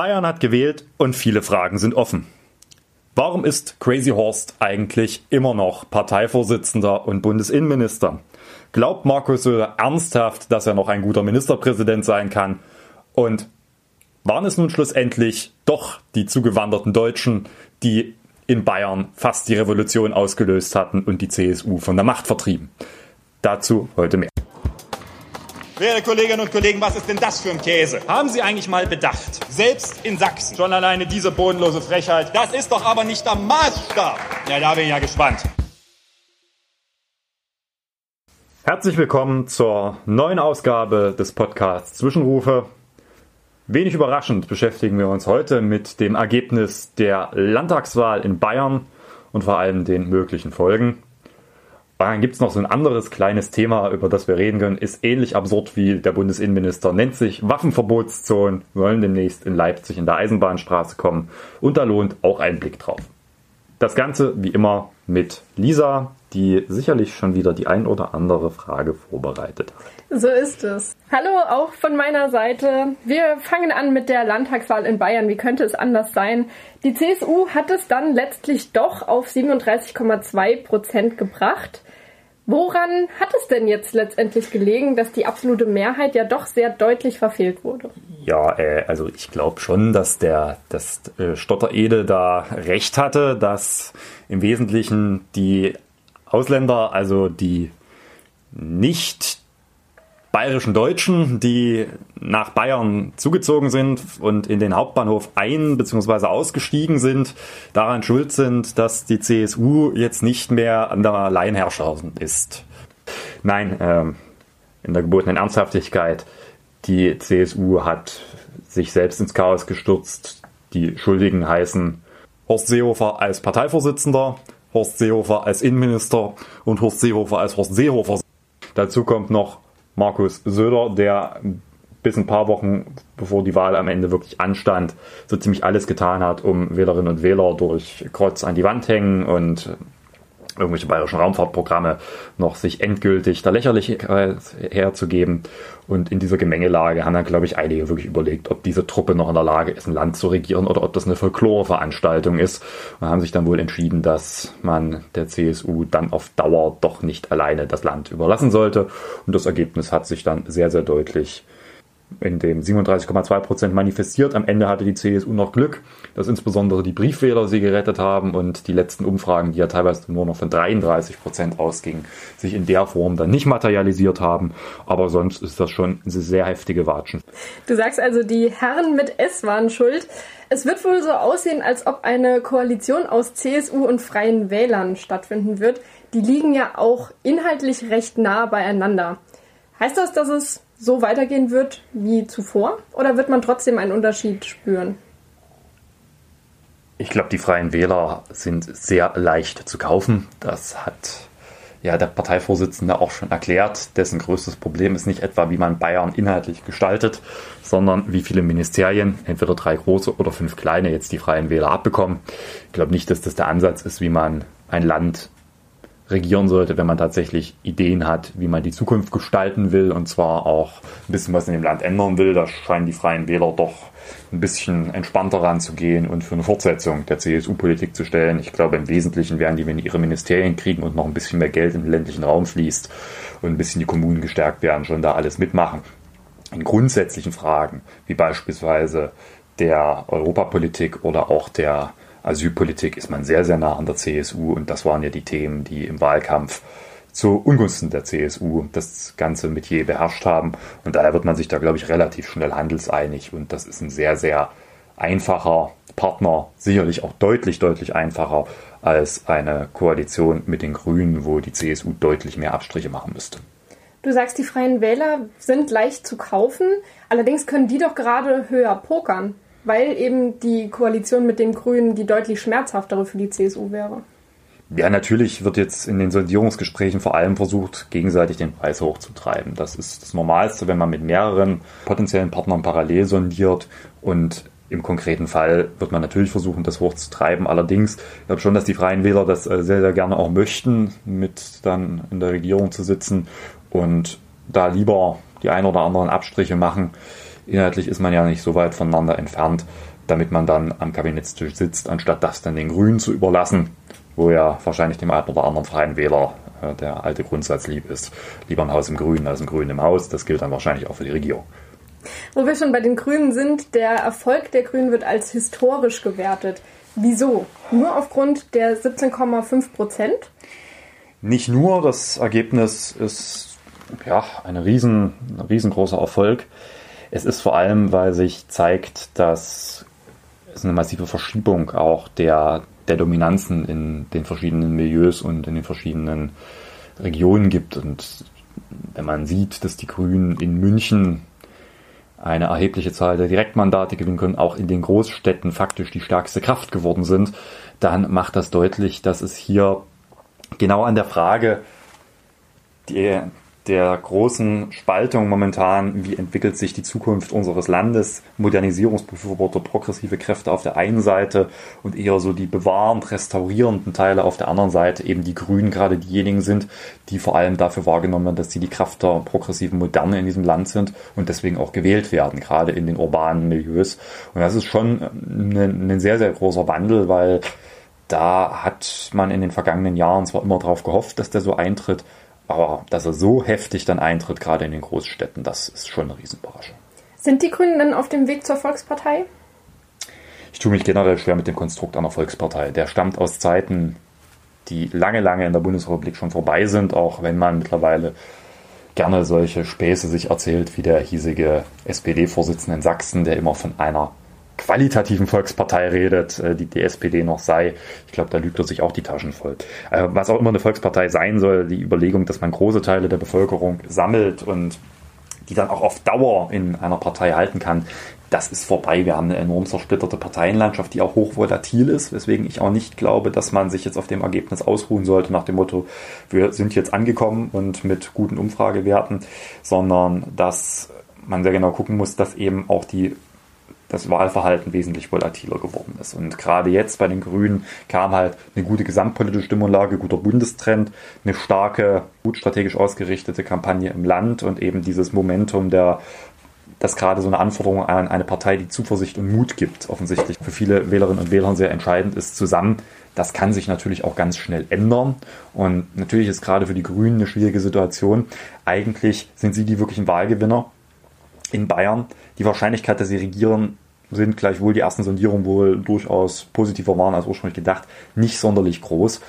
Bayern hat gewählt und viele Fragen sind offen. Warum ist Crazy Horst eigentlich immer noch Parteivorsitzender und Bundesinnenminister? Glaubt Markus Söder ernsthaft, dass er noch ein guter Ministerpräsident sein kann? Und waren es nun schlussendlich doch die zugewanderten Deutschen, die in Bayern fast die Revolution ausgelöst hatten und die CSU von der Macht vertrieben? Dazu heute mehr. Werte Kolleginnen und Kollegen, was ist denn das für ein Käse? Haben Sie eigentlich mal bedacht? Selbst in Sachsen. Schon alleine diese bodenlose Frechheit. Das ist doch aber nicht der Maßstab. Ja, da bin ich ja gespannt. Herzlich willkommen zur neuen Ausgabe des Podcasts Zwischenrufe. Wenig überraschend beschäftigen wir uns heute mit dem Ergebnis der Landtagswahl in Bayern und vor allem den möglichen Folgen. Dann gibt es noch so ein anderes kleines Thema, über das wir reden können. Ist ähnlich absurd wie der Bundesinnenminister. Nennt sich Waffenverbotszonen, sollen demnächst in Leipzig in der Eisenbahnstraße kommen. Und da lohnt auch ein Blick drauf. Das Ganze wie immer mit Lisa, die sicherlich schon wieder die ein oder andere Frage vorbereitet hat. So ist es. Hallo auch von meiner Seite. Wir fangen an mit der Landtagswahl in Bayern. Wie könnte es anders sein? Die CSU hat es dann letztlich doch auf 37,2 Prozent gebracht. Woran hat es denn jetzt letztendlich gelegen, dass die absolute Mehrheit ja doch sehr deutlich verfehlt wurde? Ja, äh, also ich glaube schon, dass der dass äh, Stotter-Ede da recht hatte, dass im Wesentlichen die Ausländer, also die nicht bayerischen Deutschen, die nach Bayern zugezogen sind und in den Hauptbahnhof ein- bzw. ausgestiegen sind, daran schuld sind, dass die CSU jetzt nicht mehr an der Alleinherrscherin ist. Nein, ähm, in der gebotenen Ernsthaftigkeit, die CSU hat sich selbst ins Chaos gestürzt. Die Schuldigen heißen Horst Seehofer als Parteivorsitzender, Horst Seehofer als Innenminister und Horst Seehofer als Horst Seehofer. Dazu kommt noch Markus Söder, der bis ein paar Wochen bevor die Wahl am Ende wirklich anstand, so ziemlich alles getan hat, um Wählerinnen und Wähler durch Kreuz an die Wand hängen und irgendwelche bayerischen Raumfahrtprogramme noch sich endgültig der Lächerlichkeit herzugeben. Und in dieser Gemengelage haben dann, glaube ich, einige wirklich überlegt, ob diese Truppe noch in der Lage ist, ein Land zu regieren oder ob das eine Folklore-Veranstaltung ist. Und haben sich dann wohl entschieden, dass man der CSU dann auf Dauer doch nicht alleine das Land überlassen sollte. Und das Ergebnis hat sich dann sehr, sehr deutlich in dem 37,2 Prozent manifestiert. Am Ende hatte die CSU noch Glück, dass insbesondere die Briefwähler sie gerettet haben und die letzten Umfragen, die ja teilweise nur noch von 33 Prozent ausgingen, sich in der Form dann nicht materialisiert haben. Aber sonst ist das schon eine sehr heftige Watschen. Du sagst also, die Herren mit S waren schuld. Es wird wohl so aussehen, als ob eine Koalition aus CSU und Freien Wählern stattfinden wird. Die liegen ja auch inhaltlich recht nah beieinander. Heißt das, dass es so weitergehen wird wie zuvor? Oder wird man trotzdem einen Unterschied spüren? Ich glaube, die Freien Wähler sind sehr leicht zu kaufen. Das hat ja der Parteivorsitzende auch schon erklärt. Dessen größtes Problem ist nicht etwa, wie man Bayern inhaltlich gestaltet, sondern wie viele Ministerien, entweder drei große oder fünf kleine, jetzt die Freien Wähler abbekommen. Ich glaube nicht, dass das der Ansatz ist, wie man ein Land regieren sollte, wenn man tatsächlich Ideen hat, wie man die Zukunft gestalten will und zwar auch ein bisschen was in dem Land ändern will. Da scheinen die Freien Wähler doch ein bisschen entspannter ranzugehen und für eine Fortsetzung der CSU-Politik zu stellen. Ich glaube, im Wesentlichen werden die, wenn die ihre Ministerien kriegen und noch ein bisschen mehr Geld den ländlichen Raum fließt und ein bisschen die Kommunen gestärkt werden, schon da alles mitmachen. In grundsätzlichen Fragen, wie beispielsweise der Europapolitik oder auch der Asylpolitik ist man sehr, sehr nah an der CSU und das waren ja die Themen, die im Wahlkampf zu Ungunsten der CSU das ganze Metier beherrscht haben. Und daher wird man sich da, glaube ich, relativ schnell handelseinig. Und das ist ein sehr, sehr einfacher Partner, sicherlich auch deutlich, deutlich einfacher als eine Koalition mit den Grünen, wo die CSU deutlich mehr Abstriche machen müsste. Du sagst, die Freien Wähler sind leicht zu kaufen, allerdings können die doch gerade höher pokern weil eben die Koalition mit den Grünen die deutlich schmerzhaftere für die CSU wäre. Ja, natürlich wird jetzt in den Sondierungsgesprächen vor allem versucht, gegenseitig den Preis hochzutreiben. Das ist das Normalste, wenn man mit mehreren potenziellen Partnern parallel sondiert und im konkreten Fall wird man natürlich versuchen, das hochzutreiben. Allerdings, ich glaube schon, dass die Freien Wähler das äh, sehr, sehr gerne auch möchten, mit dann in der Regierung zu sitzen und da lieber die ein oder anderen Abstriche machen inhaltlich ist man ja nicht so weit voneinander entfernt, damit man dann am Kabinettstisch sitzt, anstatt das dann den Grünen zu überlassen, wo ja wahrscheinlich dem einen oder anderen freien Wähler äh, der alte Grundsatz lieb ist. Lieber ein Haus im Grünen als ein Grün im Haus. Das gilt dann wahrscheinlich auch für die Regierung. Wo wir schon bei den Grünen sind, der Erfolg der Grünen wird als historisch gewertet. Wieso? Nur aufgrund der 17,5 Prozent? Nicht nur, das Ergebnis ist ja ein, riesen, ein riesengroßer Erfolg. Es ist vor allem, weil sich zeigt, dass es eine massive Verschiebung auch der, der Dominanzen in den verschiedenen Milieus und in den verschiedenen Regionen gibt. Und wenn man sieht, dass die Grünen in München eine erhebliche Zahl der Direktmandate gewinnen können, auch in den Großstädten faktisch die stärkste Kraft geworden sind, dann macht das deutlich, dass es hier genau an der Frage die, der großen Spaltung momentan, wie entwickelt sich die Zukunft unseres Landes, Modernisierungsbefürworter, progressive Kräfte auf der einen Seite und eher so die bewahrend, restaurierenden Teile auf der anderen Seite, eben die Grünen gerade diejenigen sind, die vor allem dafür wahrgenommen werden, dass sie die Kraft der progressiven Moderne in diesem Land sind und deswegen auch gewählt werden, gerade in den urbanen Milieus. Und das ist schon ein, ein sehr, sehr großer Wandel, weil da hat man in den vergangenen Jahren zwar immer darauf gehofft, dass der so eintritt, aber dass er so heftig dann eintritt, gerade in den Großstädten, das ist schon eine Riesenüberraschung. Sind die Grünen dann auf dem Weg zur Volkspartei? Ich tue mich generell schwer mit dem Konstrukt einer Volkspartei. Der stammt aus Zeiten, die lange, lange in der Bundesrepublik schon vorbei sind, auch wenn man mittlerweile gerne solche Späße sich erzählt, wie der hiesige SPD-Vorsitzende in Sachsen, der immer von einer qualitativen Volkspartei redet, äh, die die SPD noch sei. Ich glaube, da lügt er sich auch die Taschen voll. Äh, was auch immer eine Volkspartei sein soll, die Überlegung, dass man große Teile der Bevölkerung sammelt und die dann auch auf Dauer in einer Partei halten kann, das ist vorbei. Wir haben eine enorm zersplitterte Parteienlandschaft, die auch hochvolatil ist, weswegen ich auch nicht glaube, dass man sich jetzt auf dem Ergebnis ausruhen sollte nach dem Motto, wir sind jetzt angekommen und mit guten Umfragewerten, sondern dass man sehr genau gucken muss, dass eben auch die das Wahlverhalten wesentlich volatiler geworden ist. Und gerade jetzt bei den Grünen kam halt eine gute gesamtpolitische Stimmungslage, guter Bundestrend, eine starke, gut strategisch ausgerichtete Kampagne im Land und eben dieses Momentum der dass gerade so eine Anforderung an eine Partei, die Zuversicht und Mut gibt, offensichtlich für viele Wählerinnen und Wähler sehr entscheidend ist, zusammen. Das kann sich natürlich auch ganz schnell ändern. Und natürlich ist gerade für die Grünen eine schwierige Situation. Eigentlich sind sie die wirklichen Wahlgewinner in Bayern. Die Wahrscheinlichkeit, dass sie regieren, sind gleichwohl die ersten Sondierungen wohl durchaus positiver waren als ursprünglich gedacht, nicht sonderlich groß.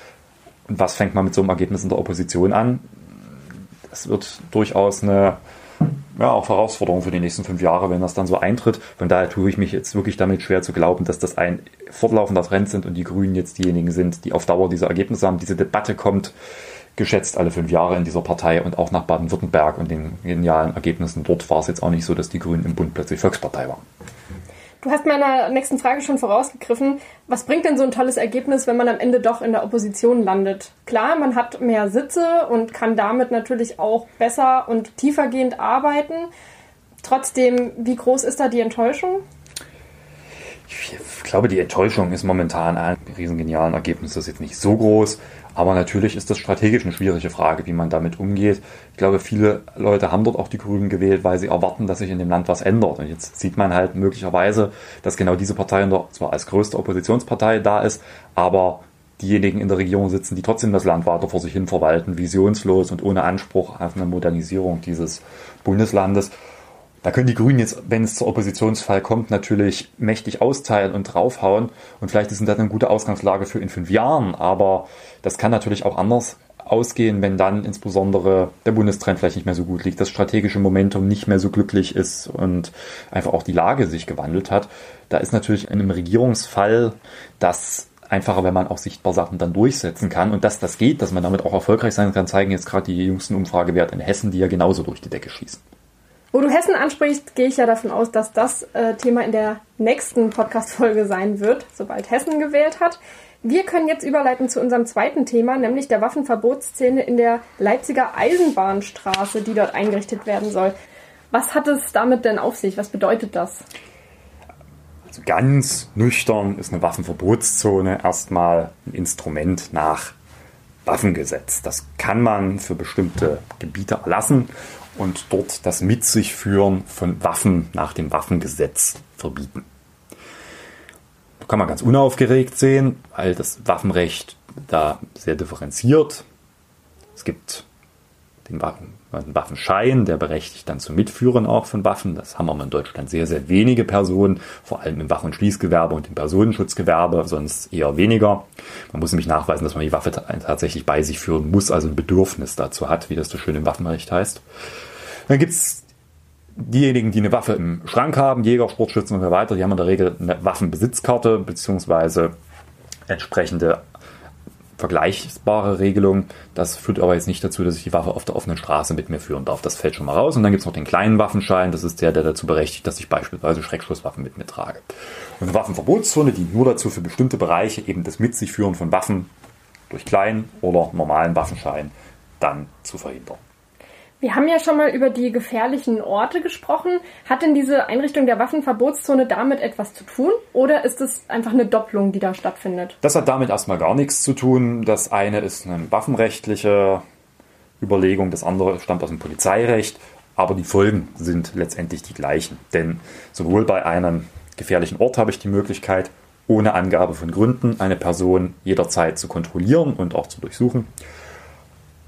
Und was fängt man mit so einem Ergebnis in der Opposition an? Das wird durchaus eine ja, auch Herausforderung für die nächsten fünf Jahre, wenn das dann so eintritt. Von daher tue ich mich jetzt wirklich damit schwer zu glauben, dass das ein fortlaufender Trend sind und die Grünen jetzt diejenigen sind, die auf Dauer diese Ergebnisse haben. Diese Debatte kommt geschätzt alle fünf Jahre in dieser Partei und auch nach Baden-Württemberg und den genialen Ergebnissen dort war es jetzt auch nicht so, dass die Grünen im Bund plötzlich Volkspartei waren. Du hast meiner nächsten Frage schon vorausgegriffen. Was bringt denn so ein tolles Ergebnis, wenn man am Ende doch in der Opposition landet? Klar, man hat mehr Sitze und kann damit natürlich auch besser und tiefergehend arbeiten. Trotzdem, wie groß ist da die Enttäuschung? Ich glaube, die Enttäuschung ist momentan ein riesengenialen Ergebnis. Das ist jetzt nicht so groß. Aber natürlich ist das strategisch eine schwierige Frage, wie man damit umgeht. Ich glaube, viele Leute haben dort auch die Grünen gewählt, weil sie erwarten, dass sich in dem Land was ändert. Und jetzt sieht man halt möglicherweise, dass genau diese Partei zwar als größte Oppositionspartei da ist, aber diejenigen in der Regierung sitzen, die trotzdem das Land weiter vor sich hin verwalten, visionslos und ohne Anspruch auf eine Modernisierung dieses Bundeslandes. Da können die Grünen jetzt, wenn es zur Oppositionsfall kommt, natürlich mächtig austeilen und draufhauen. Und vielleicht ist das eine gute Ausgangslage für in fünf Jahren. Aber das kann natürlich auch anders ausgehen, wenn dann insbesondere der Bundestrend vielleicht nicht mehr so gut liegt, das strategische Momentum nicht mehr so glücklich ist und einfach auch die Lage sich gewandelt hat. Da ist natürlich in einem Regierungsfall das einfacher, wenn man auch sichtbar Sachen dann durchsetzen kann. Und dass das geht, dass man damit auch erfolgreich sein kann, zeigen jetzt gerade die jüngsten Umfragewerte in Hessen, die ja genauso durch die Decke schießen. Wo du Hessen ansprichst, gehe ich ja davon aus, dass das äh, Thema in der nächsten Podcast-Folge sein wird, sobald Hessen gewählt hat. Wir können jetzt überleiten zu unserem zweiten Thema, nämlich der Waffenverbotsszene in der Leipziger Eisenbahnstraße, die dort eingerichtet werden soll. Was hat es damit denn auf sich? Was bedeutet das? Also ganz nüchtern ist eine Waffenverbotszone erstmal ein Instrument nach Waffengesetz. Das kann man für bestimmte Gebiete erlassen und dort das Mit sich führen von Waffen nach dem Waffengesetz verbieten. Das kann man ganz unaufgeregt sehen, weil das Waffenrecht da sehr differenziert. Es gibt den Waffenschein, der berechtigt dann zum Mitführen auch von Waffen. Das haben wir in Deutschland sehr, sehr wenige Personen, vor allem im Waffen- und Schließgewerbe und im Personenschutzgewerbe, sonst eher weniger. Man muss nämlich nachweisen, dass man die Waffe tatsächlich bei sich führen muss, also ein Bedürfnis dazu hat, wie das so schön im Waffenrecht heißt. Dann gibt es diejenigen, die eine Waffe im Schrank haben, Jäger, Sportschützen und so weiter, die haben in der Regel eine Waffenbesitzkarte beziehungsweise entsprechende vergleichbare Regelung. Das führt aber jetzt nicht dazu, dass ich die Waffe auf der offenen Straße mit mir führen darf. Das fällt schon mal raus. Und dann gibt es noch den kleinen Waffenschein. Das ist der, der dazu berechtigt, dass ich beispielsweise Schreckschusswaffen mit mir trage. Und eine Waffenverbotszone dient nur dazu, für bestimmte Bereiche eben das Mit sich führen von Waffen durch kleinen oder normalen Waffenschein dann zu verhindern. Wir haben ja schon mal über die gefährlichen Orte gesprochen. Hat denn diese Einrichtung der Waffenverbotszone damit etwas zu tun? Oder ist es einfach eine Doppelung, die da stattfindet? Das hat damit erstmal gar nichts zu tun. Das eine ist eine waffenrechtliche Überlegung, das andere stammt aus dem Polizeirecht. Aber die Folgen sind letztendlich die gleichen. Denn sowohl bei einem gefährlichen Ort habe ich die Möglichkeit, ohne Angabe von Gründen eine Person jederzeit zu kontrollieren und auch zu durchsuchen.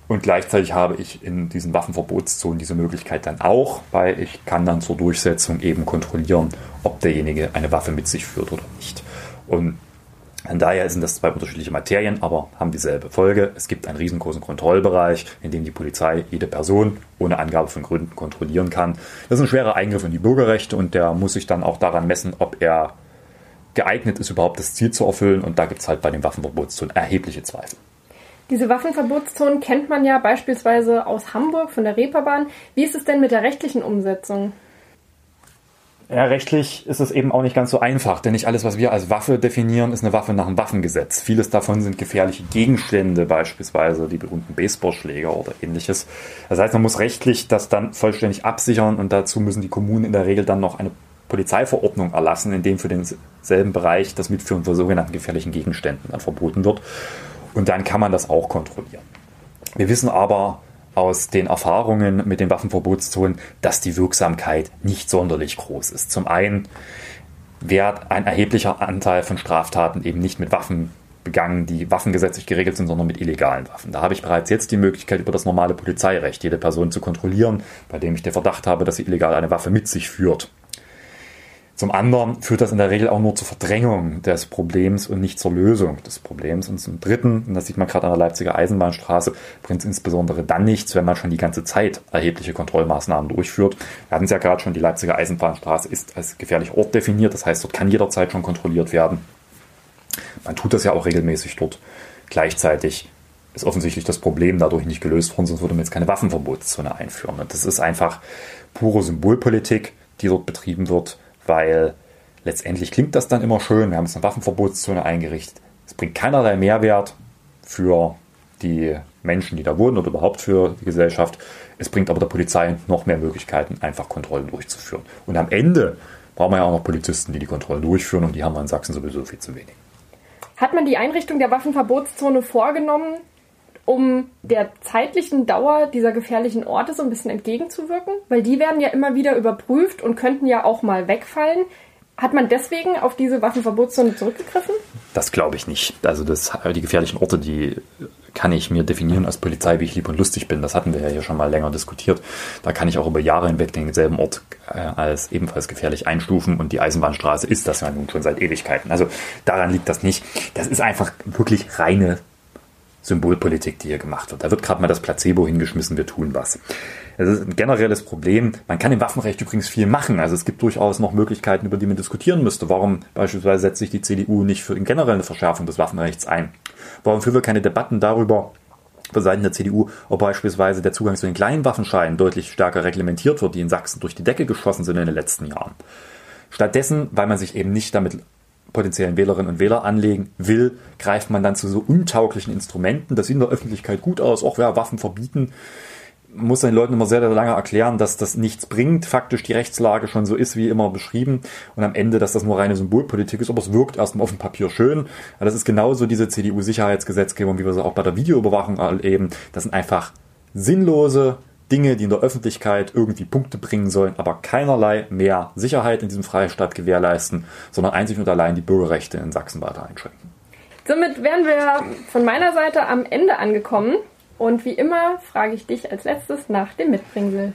Und gleichzeitig habe ich in diesen Waffenverbotszonen diese Möglichkeit dann auch, weil ich kann dann zur Durchsetzung eben kontrollieren, ob derjenige eine Waffe mit sich führt oder nicht. Und von daher sind das zwei unterschiedliche Materien, aber haben dieselbe Folge. Es gibt einen riesengroßen Kontrollbereich, in dem die Polizei jede Person ohne Angabe von Gründen kontrollieren kann. Das ist ein schwerer Eingriff in die Bürgerrechte und der muss sich dann auch daran messen, ob er geeignet ist, überhaupt das Ziel zu erfüllen. Und da gibt es halt bei den Waffenverbotszonen erhebliche Zweifel. Diese Waffenverbotszonen kennt man ja beispielsweise aus Hamburg von der Reeperbahn. Wie ist es denn mit der rechtlichen Umsetzung? Ja, rechtlich ist es eben auch nicht ganz so einfach, denn nicht alles, was wir als Waffe definieren, ist eine Waffe nach dem Waffengesetz. Vieles davon sind gefährliche Gegenstände, beispielsweise die berühmten Baseballschläger oder ähnliches. Das heißt, man muss rechtlich das dann vollständig absichern und dazu müssen die Kommunen in der Regel dann noch eine Polizeiverordnung erlassen, in dem für denselben Bereich das Mitführen von sogenannten gefährlichen Gegenständen dann verboten wird. Und dann kann man das auch kontrollieren. Wir wissen aber aus den Erfahrungen mit den Waffenverbotszonen, dass die Wirksamkeit nicht sonderlich groß ist. Zum einen wird ein erheblicher Anteil von Straftaten eben nicht mit Waffen begangen, die waffengesetzlich geregelt sind, sondern mit illegalen Waffen. Da habe ich bereits jetzt die Möglichkeit, über das normale Polizeirecht jede Person zu kontrollieren, bei dem ich den Verdacht habe, dass sie illegal eine Waffe mit sich führt. Zum anderen führt das in der Regel auch nur zur Verdrängung des Problems und nicht zur Lösung des Problems. Und zum Dritten, und das sieht man gerade an der Leipziger Eisenbahnstraße, bringt es insbesondere dann nichts, wenn man schon die ganze Zeit erhebliche Kontrollmaßnahmen durchführt. Wir hatten es ja gerade schon, die Leipziger Eisenbahnstraße ist als gefährlicher Ort definiert, das heißt, dort kann jederzeit schon kontrolliert werden. Man tut das ja auch regelmäßig dort. Gleichzeitig ist offensichtlich das Problem dadurch nicht gelöst worden, sonst würde man jetzt keine Waffenverbotszone einführen. Und das ist einfach pure Symbolpolitik, die dort betrieben wird weil letztendlich klingt das dann immer schön. Wir haben jetzt eine Waffenverbotszone eingerichtet. Es bringt keinerlei Mehrwert für die Menschen, die da wohnen oder überhaupt für die Gesellschaft. Es bringt aber der Polizei noch mehr Möglichkeiten, einfach Kontrollen durchzuführen. Und am Ende brauchen wir ja auch noch Polizisten, die die Kontrollen durchführen und die haben wir in Sachsen sowieso viel zu wenig. Hat man die Einrichtung der Waffenverbotszone vorgenommen, um der zeitlichen Dauer dieser gefährlichen Orte so ein bisschen entgegenzuwirken? Weil die werden ja immer wieder überprüft und könnten ja auch mal wegfallen. Hat man deswegen auf diese Waffenverbotszone zurückgegriffen? Das glaube ich nicht. Also das, die gefährlichen Orte, die kann ich mir definieren als Polizei, wie ich lieb und lustig bin. Das hatten wir ja hier schon mal länger diskutiert. Da kann ich auch über Jahre hinweg denselben Ort äh, als ebenfalls gefährlich einstufen und die Eisenbahnstraße ist das ja nun schon seit Ewigkeiten. Also daran liegt das nicht. Das ist einfach wirklich reine Symbolpolitik, die hier gemacht wird. Da wird gerade mal das Placebo hingeschmissen, wir tun was. Es ist ein generelles Problem. Man kann im Waffenrecht übrigens viel machen. Also es gibt durchaus noch Möglichkeiten, über die man diskutieren müsste. Warum beispielsweise setzt sich die CDU nicht für generell eine Verschärfung des Waffenrechts ein? Warum führen wir keine Debatten darüber, von Seiten der CDU, ob beispielsweise der Zugang zu den kleinen Waffenscheinen deutlich stärker reglementiert wird, die in Sachsen durch die Decke geschossen sind in den letzten Jahren. Stattdessen, weil man sich eben nicht damit potenziellen Wählerinnen und Wähler anlegen will, greift man dann zu so untauglichen Instrumenten. Das sieht in der Öffentlichkeit gut aus, auch wer Waffen verbieten. Man muss den Leuten immer sehr, sehr lange erklären, dass das nichts bringt, faktisch die Rechtslage schon so ist, wie immer beschrieben, und am Ende, dass das nur reine Symbolpolitik ist, aber es wirkt erstmal auf dem Papier schön. Das ist genauso diese CDU-Sicherheitsgesetzgebung, wie wir sie auch bei der Videoüberwachung erleben. Das sind einfach sinnlose Dinge, die in der Öffentlichkeit irgendwie Punkte bringen sollen, aber keinerlei mehr Sicherheit in diesem Freistaat gewährleisten, sondern einzig und allein die Bürgerrechte in Sachsen weiter einschränken. Somit wären wir von meiner Seite am Ende angekommen. Und wie immer frage ich dich als letztes nach dem Mitbringsel.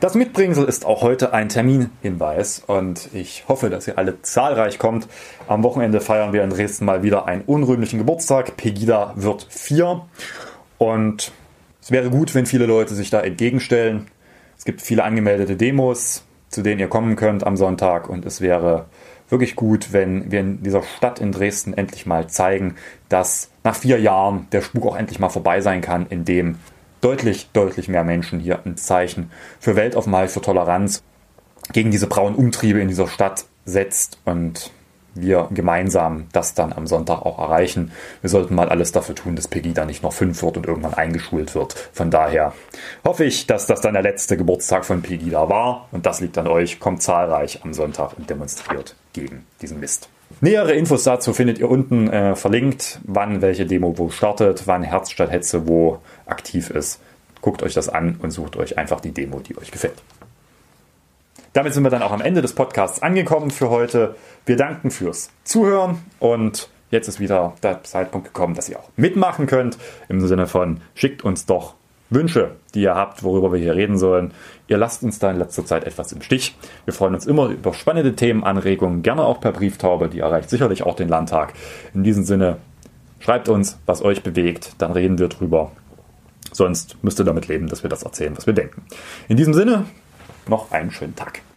Das Mitbringsel ist auch heute ein Terminhinweis und ich hoffe, dass ihr alle zahlreich kommt. Am Wochenende feiern wir in Dresden mal wieder einen unrühmlichen Geburtstag. Pegida wird vier und es wäre gut, wenn viele Leute sich da entgegenstellen. Es gibt viele angemeldete Demos, zu denen ihr kommen könnt am Sonntag und es wäre wirklich gut, wenn wir in dieser Stadt in Dresden endlich mal zeigen, dass nach vier Jahren der Spuk auch endlich mal vorbei sein kann, indem deutlich, deutlich mehr Menschen hier ein Zeichen für Weltaufenthalt, für Toleranz gegen diese braunen Umtriebe in dieser Stadt setzt und wir gemeinsam das dann am Sonntag auch erreichen. Wir sollten mal alles dafür tun, dass Pegida nicht noch fünf wird und irgendwann eingeschult wird. Von daher hoffe ich, dass das dann der letzte Geburtstag von Pegida war und das liegt an euch. Kommt zahlreich am Sonntag und demonstriert gegen diesen Mist. Nähere Infos dazu findet ihr unten äh, verlinkt, wann welche Demo wo startet, wann Herz statt Hetze wo aktiv ist. Guckt euch das an und sucht euch einfach die Demo, die euch gefällt. Damit sind wir dann auch am Ende des Podcasts angekommen für heute. Wir danken fürs Zuhören und jetzt ist wieder der Zeitpunkt gekommen, dass ihr auch mitmachen könnt. Im Sinne von schickt uns doch Wünsche, die ihr habt, worüber wir hier reden sollen. Ihr lasst uns da in letzter Zeit etwas im Stich. Wir freuen uns immer über spannende Themenanregungen, gerne auch per Brieftaube, die erreicht sicherlich auch den Landtag. In diesem Sinne, schreibt uns, was euch bewegt, dann reden wir drüber. Sonst müsst ihr damit leben, dass wir das erzählen, was wir denken. In diesem Sinne, noch einen schönen Tag.